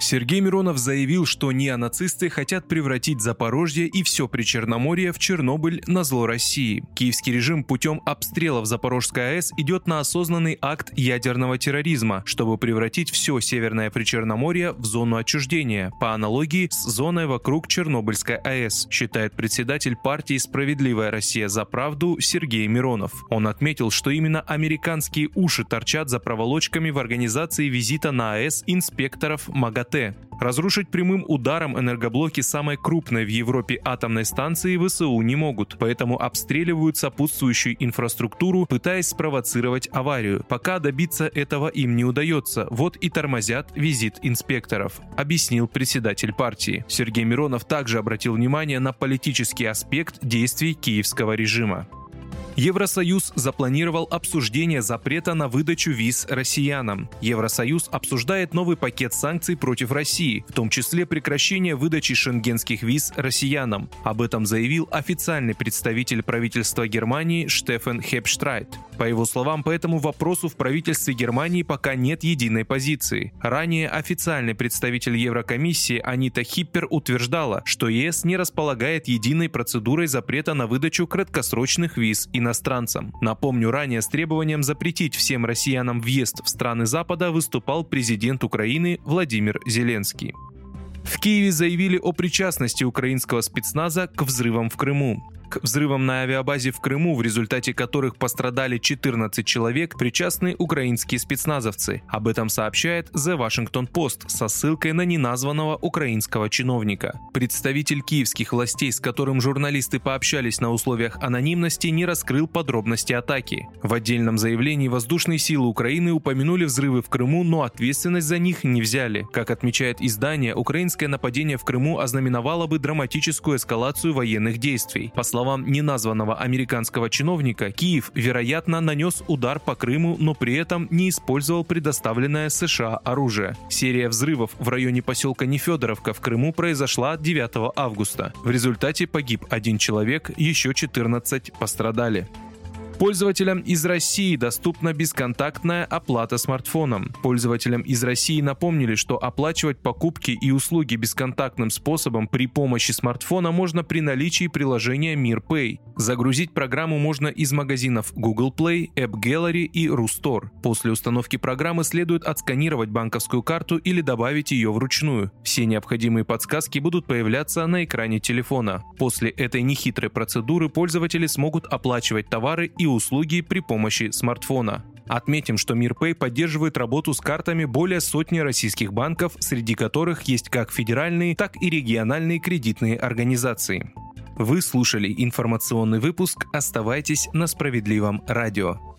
Сергей Миронов заявил, что неонацисты хотят превратить Запорожье и все Причерноморье в Чернобыль на зло России. Киевский режим путем обстрелов Запорожской АЭС идет на осознанный акт ядерного терроризма, чтобы превратить все Северное Причерноморье в зону отчуждения, по аналогии с зоной вокруг Чернобыльской АЭС, считает председатель партии «Справедливая Россия за правду» Сергей Миронов. Он отметил, что именно американские уши торчат за проволочками в организации визита на АЭС инспекторов МАГАТЭ. Разрушить прямым ударом энергоблоки самой крупной в Европе атомной станции ВСУ не могут, поэтому обстреливают сопутствующую инфраструктуру, пытаясь спровоцировать аварию. Пока добиться этого им не удается, вот и тормозят визит инспекторов, объяснил председатель партии. Сергей Миронов также обратил внимание на политический аспект действий киевского режима. Евросоюз запланировал обсуждение запрета на выдачу виз россиянам. Евросоюз обсуждает новый пакет санкций против России, в том числе прекращение выдачи шенгенских виз россиянам. Об этом заявил официальный представитель правительства Германии Штефан Хепштрайт. По его словам, по этому вопросу в правительстве Германии пока нет единой позиции. Ранее официальный представитель Еврокомиссии Анита Хиппер утверждала, что ЕС не располагает единой процедурой запрета на выдачу краткосрочных виз иностранцам. Напомню, ранее с требованием запретить всем россиянам въезд в страны Запада выступал президент Украины Владимир Зеленский. В Киеве заявили о причастности украинского спецназа к взрывам в Крыму к взрывам на авиабазе в Крыму, в результате которых пострадали 14 человек, причастны украинские спецназовцы. Об этом сообщает The Washington Post со ссылкой на неназванного украинского чиновника. Представитель киевских властей, с которым журналисты пообщались на условиях анонимности, не раскрыл подробности атаки. В отдельном заявлении воздушные силы Украины упомянули взрывы в Крыму, но ответственность за них не взяли. Как отмечает издание, украинское нападение в Крыму ознаменовало бы драматическую эскалацию военных действий. По словам словам неназванного американского чиновника, Киев, вероятно, нанес удар по Крыму, но при этом не использовал предоставленное США оружие. Серия взрывов в районе поселка Нефедоровка в Крыму произошла 9 августа. В результате погиб один человек, еще 14 пострадали. Пользователям из России доступна бесконтактная оплата смартфоном. Пользователям из России напомнили, что оплачивать покупки и услуги бесконтактным способом при помощи смартфона можно при наличии приложения MirPay. Загрузить программу можно из магазинов Google Play, App Gallery и Rustore. После установки программы следует отсканировать банковскую карту или добавить ее вручную. Все необходимые подсказки будут появляться на экране телефона. После этой нехитрой процедуры пользователи смогут оплачивать товары и и услуги при помощи смартфона. Отметим, что МирПэй поддерживает работу с картами более сотни российских банков, среди которых есть как федеральные, так и региональные кредитные организации. Вы слушали информационный выпуск «Оставайтесь на справедливом радио».